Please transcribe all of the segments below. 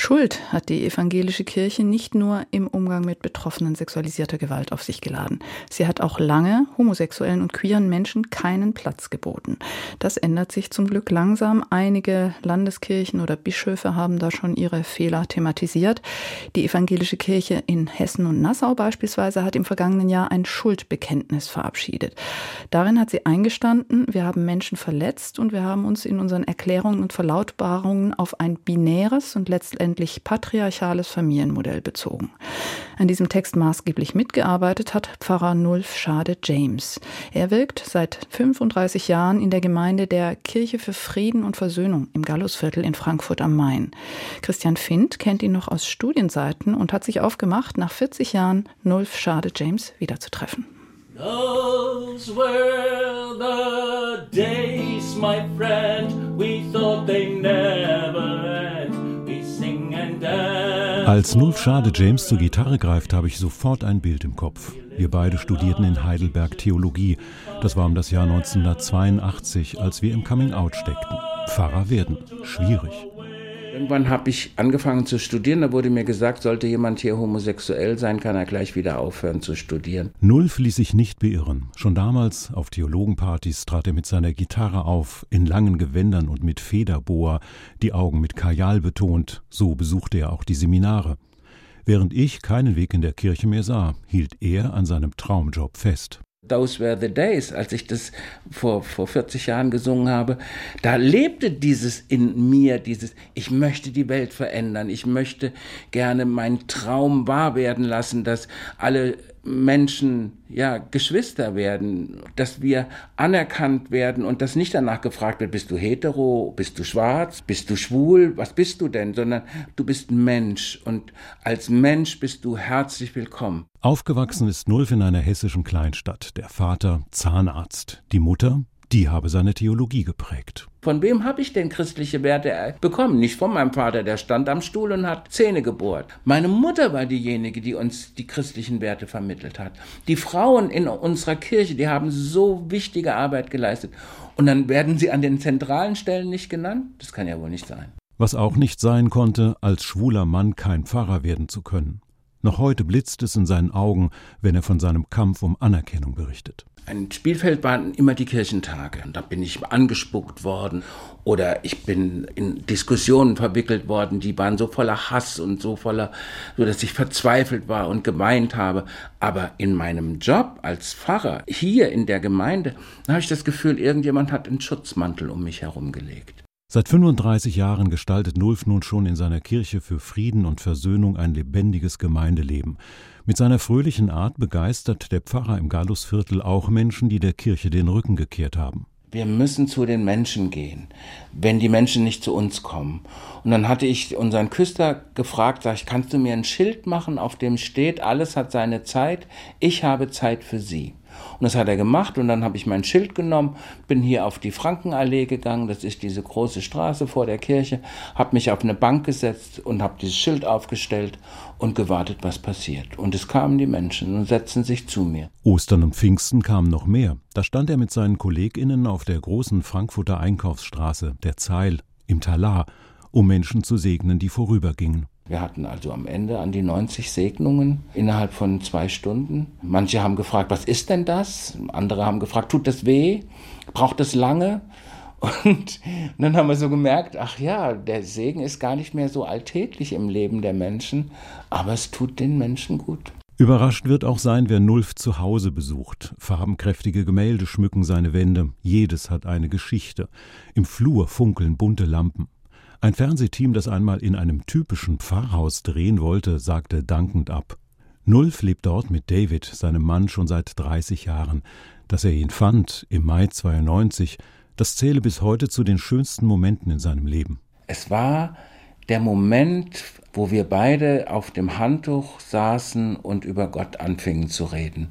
Schuld hat die evangelische Kirche nicht nur im Umgang mit Betroffenen sexualisierter Gewalt auf sich geladen. Sie hat auch lange homosexuellen und queeren Menschen keinen Platz geboten. Das ändert sich zum Glück langsam. Einige Landeskirchen oder Bischöfe haben da schon ihre Fehler thematisiert. Die evangelische Kirche in Hessen und Nassau beispielsweise hat im vergangenen Jahr ein Schuldbekenntnis verabschiedet. Darin hat sie eingestanden, wir haben Menschen verletzt und wir haben uns in unseren Erklärungen und Verlautbarungen auf ein binäres und letztendlich letztendlich patriarchales Familienmodell bezogen. An diesem Text maßgeblich mitgearbeitet hat Pfarrer Nulf Schade James. Er wirkt seit 35 Jahren in der Gemeinde der Kirche für Frieden und Versöhnung im Gallusviertel in Frankfurt am Main. Christian Findt kennt ihn noch aus Studienseiten und hat sich aufgemacht, nach 40 Jahren Nulf Schade James wiederzutreffen. Those were the days, my friend, als Nulf Schade James zur Gitarre greift, habe ich sofort ein Bild im Kopf. Wir beide studierten in Heidelberg Theologie. Das war um das Jahr 1982, als wir im Coming Out steckten. Pfarrer werden. Schwierig. Irgendwann habe ich angefangen zu studieren. Da wurde mir gesagt, sollte jemand hier homosexuell sein, kann er gleich wieder aufhören zu studieren. Nulf ließ sich nicht beirren. Schon damals auf Theologenpartys trat er mit seiner Gitarre auf, in langen Gewändern und mit Federboa, die Augen mit Kajal betont. So besuchte er auch die Seminare. Während ich keinen Weg in der Kirche mehr sah, hielt er an seinem Traumjob fest. Those Were the Days, als ich das vor, vor 40 Jahren gesungen habe, da lebte dieses in mir, dieses, ich möchte die Welt verändern, ich möchte gerne meinen Traum wahr werden lassen, dass alle Menschen ja Geschwister werden, dass wir anerkannt werden und dass nicht danach gefragt wird, bist du hetero, bist du schwarz, bist du schwul, was bist du denn, sondern du bist Mensch und als Mensch bist du herzlich willkommen. Aufgewachsen ist Nulf in einer hessischen Kleinstadt, der Vater Zahnarzt, die Mutter die habe seine Theologie geprägt. Von wem habe ich denn christliche Werte bekommen? Nicht von meinem Vater, der stand am Stuhl und hat Zähne gebohrt. Meine Mutter war diejenige, die uns die christlichen Werte vermittelt hat. Die Frauen in unserer Kirche, die haben so wichtige Arbeit geleistet. Und dann werden sie an den zentralen Stellen nicht genannt? Das kann ja wohl nicht sein. Was auch nicht sein konnte, als schwuler Mann kein Pfarrer werden zu können. Noch heute blitzt es in seinen Augen, wenn er von seinem Kampf um Anerkennung berichtet. Ein Spielfeld waren immer die Kirchentage. Da bin ich angespuckt worden oder ich bin in Diskussionen verwickelt worden, die waren so voller Hass und so voller, so dass ich verzweifelt war und geweint habe. Aber in meinem Job als Pfarrer hier in der Gemeinde, da habe ich das Gefühl, irgendjemand hat einen Schutzmantel um mich herumgelegt. Seit 35 Jahren gestaltet Nulf nun schon in seiner Kirche für Frieden und Versöhnung ein lebendiges Gemeindeleben. Mit seiner fröhlichen Art begeistert der Pfarrer im Gallusviertel auch Menschen, die der Kirche den Rücken gekehrt haben. Wir müssen zu den Menschen gehen, wenn die Menschen nicht zu uns kommen. Und dann hatte ich unseren Küster gefragt, sag ich, kannst du mir ein Schild machen, auf dem steht, alles hat seine Zeit, ich habe Zeit für sie. Und das hat er gemacht und dann habe ich mein Schild genommen, bin hier auf die Frankenallee gegangen, das ist diese große Straße vor der Kirche, habe mich auf eine Bank gesetzt und habe dieses Schild aufgestellt und gewartet, was passiert. Und es kamen die Menschen und setzten sich zu mir. Ostern und Pfingsten kamen noch mehr. Da stand er mit seinen KollegInnen auf der großen Frankfurter Einkaufsstraße, der Zeil, im Talar, um Menschen zu segnen, die vorübergingen. Wir hatten also am Ende an die 90 Segnungen innerhalb von zwei Stunden. Manche haben gefragt, was ist denn das? Andere haben gefragt, tut das weh? Braucht das lange? Und dann haben wir so gemerkt, ach ja, der Segen ist gar nicht mehr so alltäglich im Leben der Menschen, aber es tut den Menschen gut. Überrascht wird auch sein, wer Nulf zu Hause besucht. Farbenkräftige Gemälde schmücken seine Wände. Jedes hat eine Geschichte. Im Flur funkeln bunte Lampen. Ein Fernsehteam, das einmal in einem typischen Pfarrhaus drehen wollte, sagte dankend ab. Nulf lebt dort mit David, seinem Mann, schon seit 30 Jahren. Dass er ihn fand, im Mai 92, das zähle bis heute zu den schönsten Momenten in seinem Leben. Es war der Moment, wo wir beide auf dem Handtuch saßen und über Gott anfingen zu reden.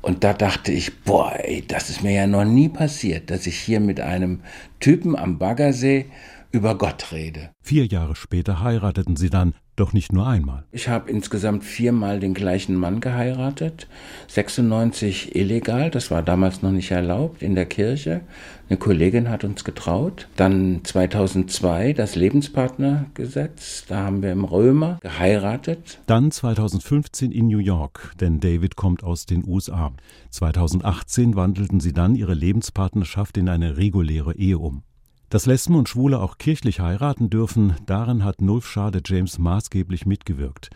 Und da dachte ich, boah, ey, das ist mir ja noch nie passiert, dass ich hier mit einem Typen am Baggersee über Gott rede. Vier Jahre später heirateten sie dann, doch nicht nur einmal. Ich habe insgesamt viermal den gleichen Mann geheiratet. 96 illegal, das war damals noch nicht erlaubt, in der Kirche. Eine Kollegin hat uns getraut. Dann 2002 das Lebenspartnergesetz, da haben wir im Römer geheiratet. Dann 2015 in New York, denn David kommt aus den USA. 2018 wandelten sie dann ihre Lebenspartnerschaft in eine reguläre Ehe um. Dass Lesben und Schwule auch kirchlich heiraten dürfen, daran hat Nulf Schade James maßgeblich mitgewirkt.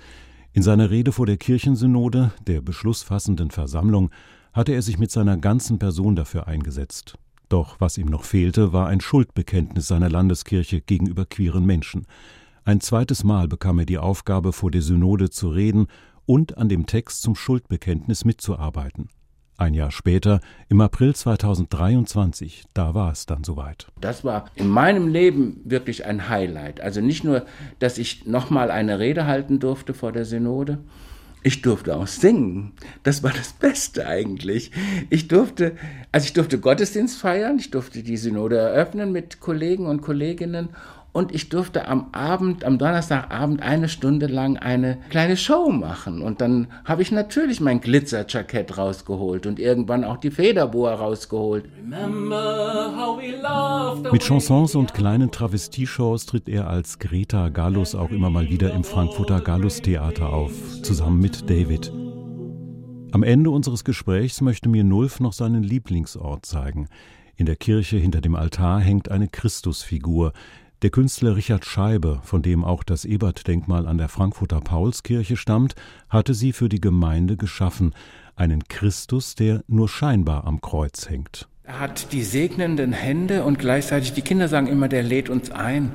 In seiner Rede vor der Kirchensynode, der beschlussfassenden Versammlung, hatte er sich mit seiner ganzen Person dafür eingesetzt. Doch was ihm noch fehlte, war ein Schuldbekenntnis seiner Landeskirche gegenüber queeren Menschen. Ein zweites Mal bekam er die Aufgabe, vor der Synode zu reden und an dem Text zum Schuldbekenntnis mitzuarbeiten. Ein Jahr später, im April 2023, da war es dann soweit. Das war in meinem Leben wirklich ein Highlight. Also nicht nur, dass ich nochmal eine Rede halten durfte vor der Synode, ich durfte auch singen. Das war das Beste eigentlich. Ich durfte, also ich durfte Gottesdienst feiern, ich durfte die Synode eröffnen mit Kollegen und Kolleginnen und ich durfte am Abend, am Donnerstagabend eine Stunde lang eine kleine Show machen. Und dann habe ich natürlich mein Glitzerjackett rausgeholt und irgendwann auch die Federboa rausgeholt. Mit Chansons und kleinen Travestieshows tritt er als Greta Gallus auch immer mal wieder im Frankfurter Gallus Theater auf, zusammen mit David. Am Ende unseres Gesprächs möchte mir Nulf noch seinen Lieblingsort zeigen. In der Kirche hinter dem Altar hängt eine Christusfigur, der Künstler Richard Scheibe, von dem auch das Ebert-Denkmal an der Frankfurter Paulskirche stammt, hatte sie für die Gemeinde geschaffen, einen Christus, der nur scheinbar am Kreuz hängt. Er hat die segnenden Hände und gleichzeitig, die Kinder sagen immer, der lädt uns ein,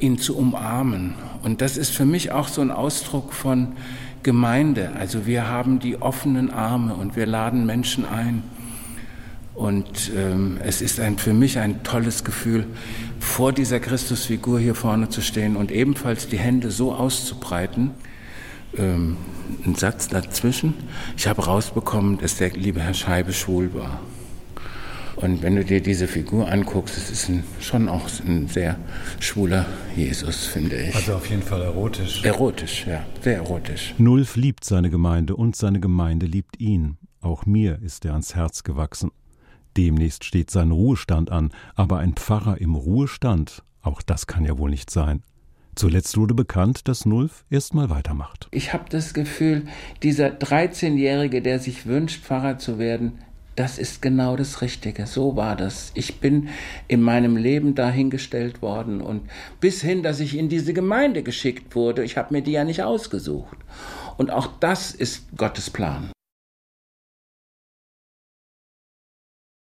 ihn zu umarmen. Und das ist für mich auch so ein Ausdruck von Gemeinde. Also wir haben die offenen Arme und wir laden Menschen ein. Und ähm, es ist ein, für mich ein tolles Gefühl, vor dieser Christusfigur hier vorne zu stehen und ebenfalls die Hände so auszubreiten. Ähm, ein Satz dazwischen. Ich habe rausbekommen, dass der liebe Herr Scheibe schwul war. Und wenn du dir diese Figur anguckst, es ist ein, schon auch ein sehr schwuler Jesus, finde ich. Also auf jeden Fall erotisch. Erotisch, ja, sehr erotisch. Nulf liebt seine Gemeinde und seine Gemeinde liebt ihn. Auch mir ist er ans Herz gewachsen. Demnächst steht sein Ruhestand an, aber ein Pfarrer im Ruhestand, auch das kann ja wohl nicht sein. Zuletzt wurde bekannt, dass Nulf erstmal weitermacht. Ich habe das Gefühl, dieser 13-Jährige, der sich wünscht, Pfarrer zu werden, das ist genau das Richtige. So war das. Ich bin in meinem Leben dahingestellt worden und bis hin, dass ich in diese Gemeinde geschickt wurde. Ich habe mir die ja nicht ausgesucht. Und auch das ist Gottes Plan.